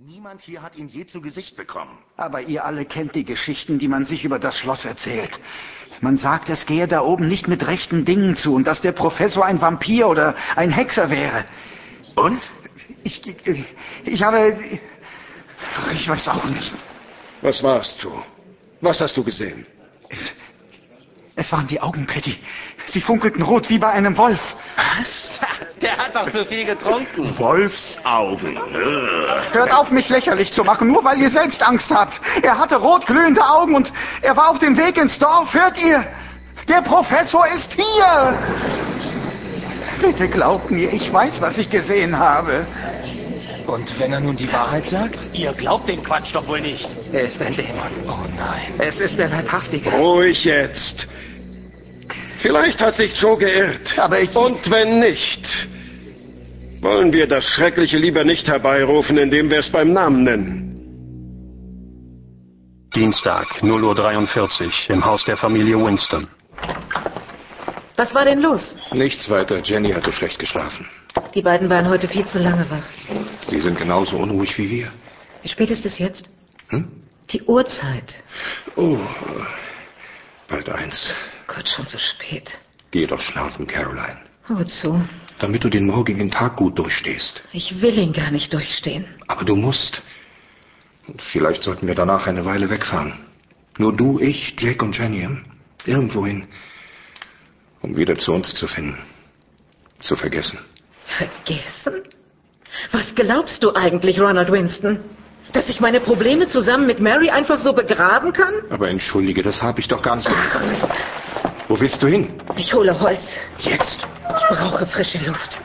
Niemand hier hat ihn je zu Gesicht bekommen. Aber ihr alle kennt die Geschichten, die man sich über das Schloss erzählt. Man sagt, es gehe da oben nicht mit rechten Dingen zu und dass der Professor ein Vampir oder ein Hexer wäre. Und? Ich, ich, ich habe... Ich weiß auch nicht. Was warst du? Was hast du gesehen? Es, es waren die Augen, Patty. Sie funkelten rot wie bei einem Wolf. Was? Der hat doch zu viel getrunken. Wolfsaugen. Hört auf, mich lächerlich zu machen, nur weil ihr selbst Angst habt. Er hatte rotglühende Augen und er war auf dem Weg ins Dorf. Hört ihr? Der Professor ist hier. Bitte glaubt mir, ich weiß, was ich gesehen habe. Und wenn er nun die Wahrheit sagt? Ihr glaubt den Quatsch doch wohl nicht. Er ist ein Dämon. Oh nein. Es ist der Leibhaftige. Ruhig jetzt. Vielleicht hat sich Joe geirrt. Aber ich... Und wenn nicht, wollen wir das Schreckliche lieber nicht herbeirufen, indem wir es beim Namen nennen. Dienstag, 0.43 Uhr, im Haus der Familie Winston. Was war denn los? Nichts weiter. Jenny hatte schlecht geschlafen. Die beiden waren heute viel zu lange wach. Sie sind genauso unruhig wie wir. Wie spät ist es jetzt? Hm? Die Uhrzeit. Oh, bald eins. Gott, schon so spät. Geh doch schlafen, Caroline. Wozu? Damit du den morgigen Tag gut durchstehst. Ich will ihn gar nicht durchstehen. Aber du musst. Und vielleicht sollten wir danach eine Weile wegfahren. Nur du, ich, Jake und Jenny. hm? Irgendwohin. Um wieder zu uns zu finden. Zu vergessen. Vergessen? Was glaubst du eigentlich, Ronald Winston? Dass ich meine Probleme zusammen mit Mary einfach so begraben kann? Aber entschuldige, das habe ich doch gar nicht. Wo willst du hin? Ich hole Holz. Jetzt. Ich brauche frische Luft.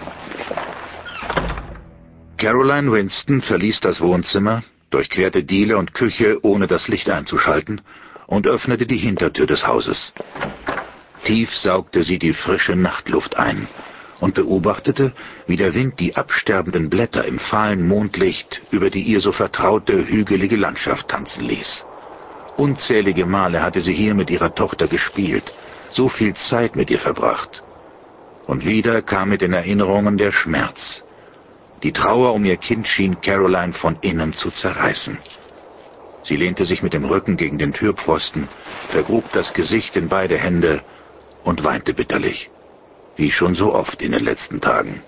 Caroline Winston verließ das Wohnzimmer, durchquerte Diele und Küche, ohne das Licht einzuschalten, und öffnete die Hintertür des Hauses. Tief saugte sie die frische Nachtluft ein und beobachtete, wie der Wind die absterbenden Blätter im fahlen Mondlicht über die ihr so vertraute hügelige Landschaft tanzen ließ. Unzählige Male hatte sie hier mit ihrer Tochter gespielt, so viel Zeit mit ihr verbracht. Und wieder kam mit den Erinnerungen der Schmerz. Die Trauer um ihr Kind schien Caroline von innen zu zerreißen. Sie lehnte sich mit dem Rücken gegen den Türpfosten, vergrub das Gesicht in beide Hände und weinte bitterlich, wie schon so oft in den letzten Tagen.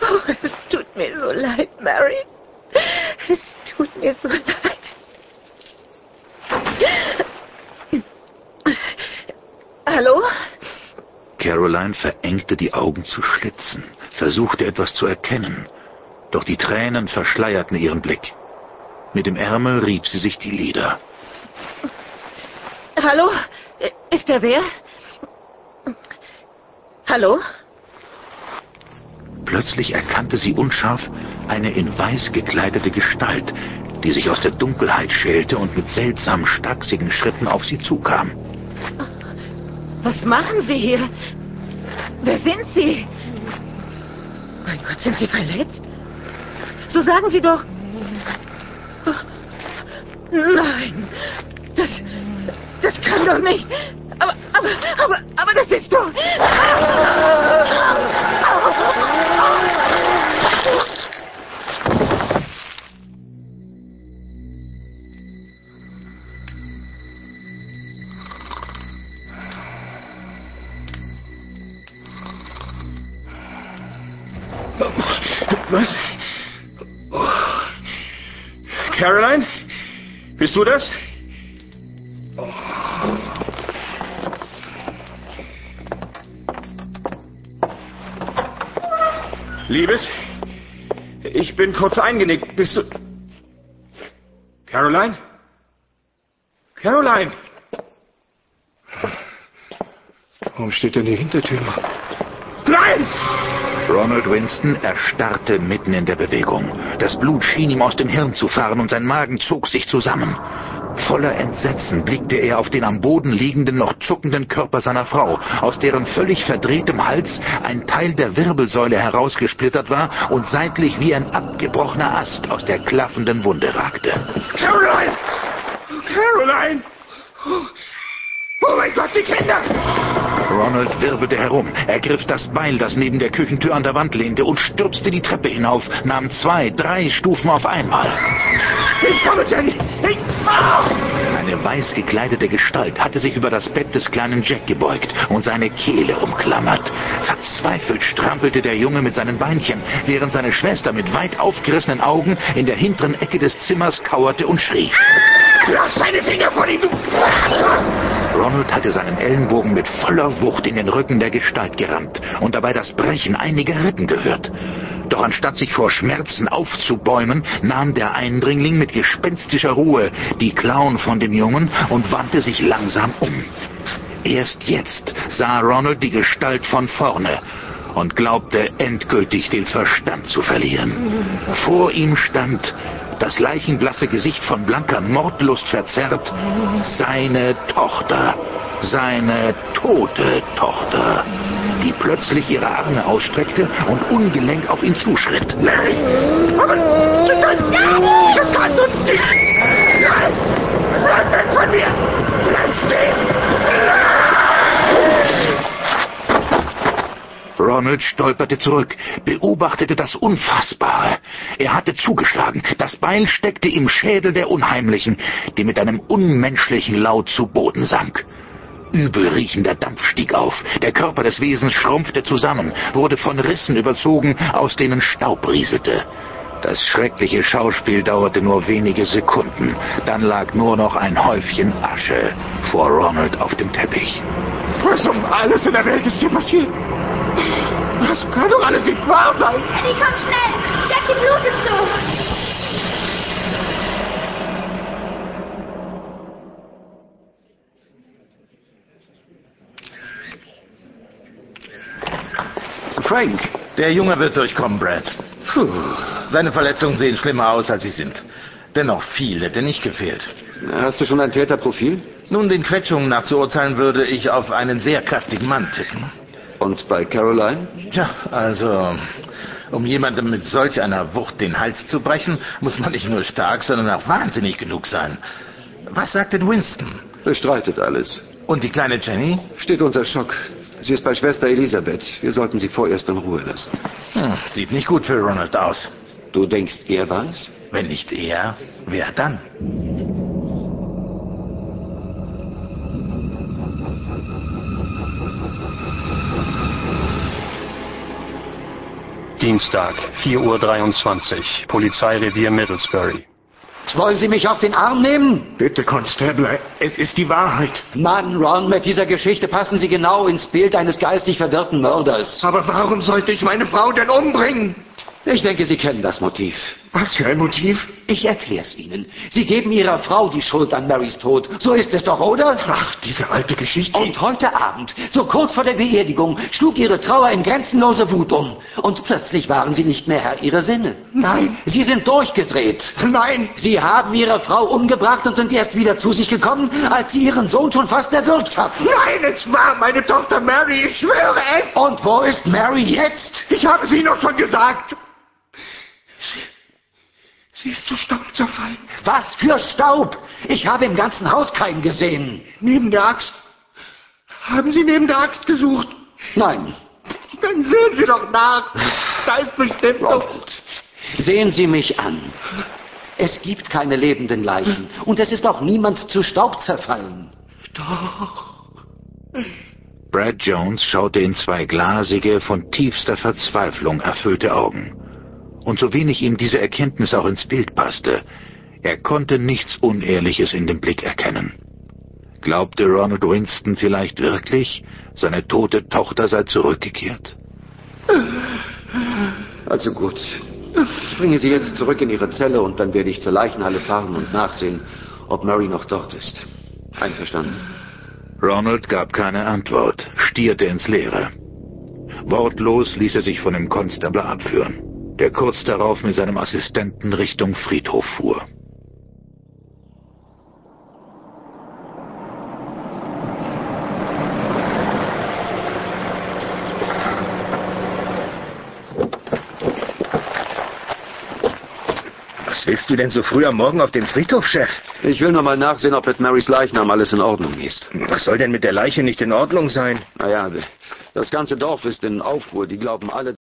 Oh, es tut mir so leid, Mary. Es tut mir so leid. Hallo? Caroline verengte die Augen zu Schlitzen, versuchte etwas zu erkennen, doch die Tränen verschleierten ihren Blick. Mit dem Ärmel rieb sie sich die Lider. Hallo? Ist der wer? Hallo? Plötzlich erkannte sie unscharf eine in weiß gekleidete Gestalt, die sich aus der Dunkelheit schälte und mit seltsam stachsigen Schritten auf sie zukam. Was machen Sie hier? Wer sind Sie? Mein Gott, sind Sie verletzt? So sagen Sie doch. Nein, das, das kann doch nicht. Aber, aber, aber, aber das ist doch. Was? Oh. Caroline? Bist du das? Liebes, ich bin kurz eingenickt. Bist du... Caroline? Caroline! Warum steht denn die Hintertür? Nein! Ronald Winston erstarrte mitten in der Bewegung. Das Blut schien ihm aus dem Hirn zu fahren und sein Magen zog sich zusammen. Voller Entsetzen blickte er auf den am Boden liegenden, noch zuckenden Körper seiner Frau, aus deren völlig verdrehtem Hals ein Teil der Wirbelsäule herausgesplittert war und seitlich wie ein abgebrochener Ast aus der klaffenden Wunde ragte. Caroline! Caroline! Oh, oh mein Gott, die Kinder! Ronald wirbelte herum, ergriff das Beil, das neben der Küchentür an der Wand lehnte, und stürzte die Treppe hinauf, nahm zwei, drei Stufen auf einmal. Ich komme, Jenny! Ich... Ah! Eine weiß gekleidete Gestalt hatte sich über das Bett des kleinen Jack gebeugt und seine Kehle umklammert. Verzweifelt strampelte der Junge mit seinen Beinchen, während seine Schwester mit weit aufgerissenen Augen in der hinteren Ecke des Zimmers kauerte und schrie. Lass deine Finger von ihm! Ronald hatte seinen Ellenbogen mit voller Wucht in den Rücken der Gestalt gerammt und dabei das Brechen einiger Rippen gehört. Doch anstatt sich vor Schmerzen aufzubäumen, nahm der Eindringling mit gespenstischer Ruhe die Klauen von dem Jungen und wandte sich langsam um. Erst jetzt sah Ronald die Gestalt von vorne und glaubte endgültig den Verstand zu verlieren. Vor ihm stand, das leichenblasse Gesicht von blanker Mordlust verzerrt, seine Tochter, seine tote Tochter, die plötzlich ihre Arme ausstreckte und ungelenk auf ihn zuschritt. Mary! Aber das kannst du nicht! Nein! Bleib weg von mir! Bleib stehen! Ronald stolperte zurück, beobachtete das Unfassbare. Er hatte zugeschlagen. Das Beil steckte im Schädel der Unheimlichen, die mit einem unmenschlichen Laut zu Boden sank. Übelriechender Dampf stieg auf. Der Körper des Wesens schrumpfte zusammen, wurde von Rissen überzogen, aus denen Staub rieselte. Das schreckliche Schauspiel dauerte nur wenige Sekunden. Dann lag nur noch ein Häufchen Asche vor Ronald auf dem Teppich. Was um alles in der Welt ist hier passiert? Das kann doch alles nicht wahr sein! Eddie, komm schnell! Jackie blutet so! Frank, der Junge wird durchkommen, Brad. Puh, seine Verletzungen sehen schlimmer aus, als sie sind. Dennoch viel hätte nicht gefehlt. Hast du schon ein Täterprofil? Nun, den Quetschungen nach zu urteilen, würde ich auf einen sehr kräftigen Mann tippen. Und bei Caroline? Tja, also, um jemandem mit solch einer Wucht den Hals zu brechen, muss man nicht nur stark, sondern auch wahnsinnig genug sein. Was sagt denn Winston? Bestreitet alles. Und die kleine Jenny? Steht unter Schock. Sie ist bei Schwester Elisabeth. Wir sollten sie vorerst in Ruhe lassen. Hm, sieht nicht gut für Ronald aus. Du denkst, er weiß? Wenn nicht er, wer dann? Dienstag, 4.23 Uhr, Polizeirevier Middlesbury. Wollen Sie mich auf den Arm nehmen? Bitte, Constable, es ist die Wahrheit. Mann, Ron, mit dieser Geschichte passen Sie genau ins Bild eines geistig verwirrten Mörders. Aber warum sollte ich meine Frau denn umbringen? Ich denke, Sie kennen das Motiv. Was für ein Motiv? Ich erklär's Ihnen. Sie geben Ihrer Frau die Schuld an Marys Tod. So ist es doch, oder? Ach, diese alte Geschichte. Und heute Abend, so kurz vor der Beerdigung, schlug Ihre Trauer in grenzenlose Wut um. Und plötzlich waren Sie nicht mehr Herr Ihrer Sinne. Nein. Sie sind durchgedreht. Nein. Sie haben Ihre Frau umgebracht und sind erst wieder zu sich gekommen, als Sie Ihren Sohn schon fast erwürgt hatten. Nein, es war meine Tochter Mary, ich schwöre es. Und wo ist Mary jetzt? Ich habe es Ihnen doch schon gesagt. Sie ist zu Staub zerfallen. Was für Staub? Ich habe im ganzen Haus keinen gesehen. Neben der Axt. Haben Sie neben der Axt gesucht? Nein. Dann sehen Sie doch nach. Da ist bestimmt noch... Sehen Sie mich an. Es gibt keine lebenden Leichen. Und es ist auch niemand zu Staub zerfallen. Doch. Brad Jones schaute in zwei glasige, von tiefster Verzweiflung erfüllte Augen. Und so wenig ihm diese Erkenntnis auch ins Bild passte, er konnte nichts Unehrliches in dem Blick erkennen. Glaubte Ronald Winston vielleicht wirklich, seine tote Tochter sei zurückgekehrt? Also gut. Ich bringe Sie jetzt zurück in Ihre Zelle und dann werde ich zur Leichenhalle fahren und nachsehen, ob Mary noch dort ist. Einverstanden? Ronald gab keine Antwort, stierte ins Leere. Wortlos ließ er sich von dem Constable abführen der kurz darauf mit seinem Assistenten Richtung Friedhof fuhr. Was willst du denn so früh am Morgen auf dem Friedhof, Chef? Ich will nur mal nachsehen, ob mit Marys Leichnam alles in Ordnung ist. Was soll denn mit der Leiche nicht in Ordnung sein? Naja, das ganze Dorf ist in Aufruhr. Die glauben alle,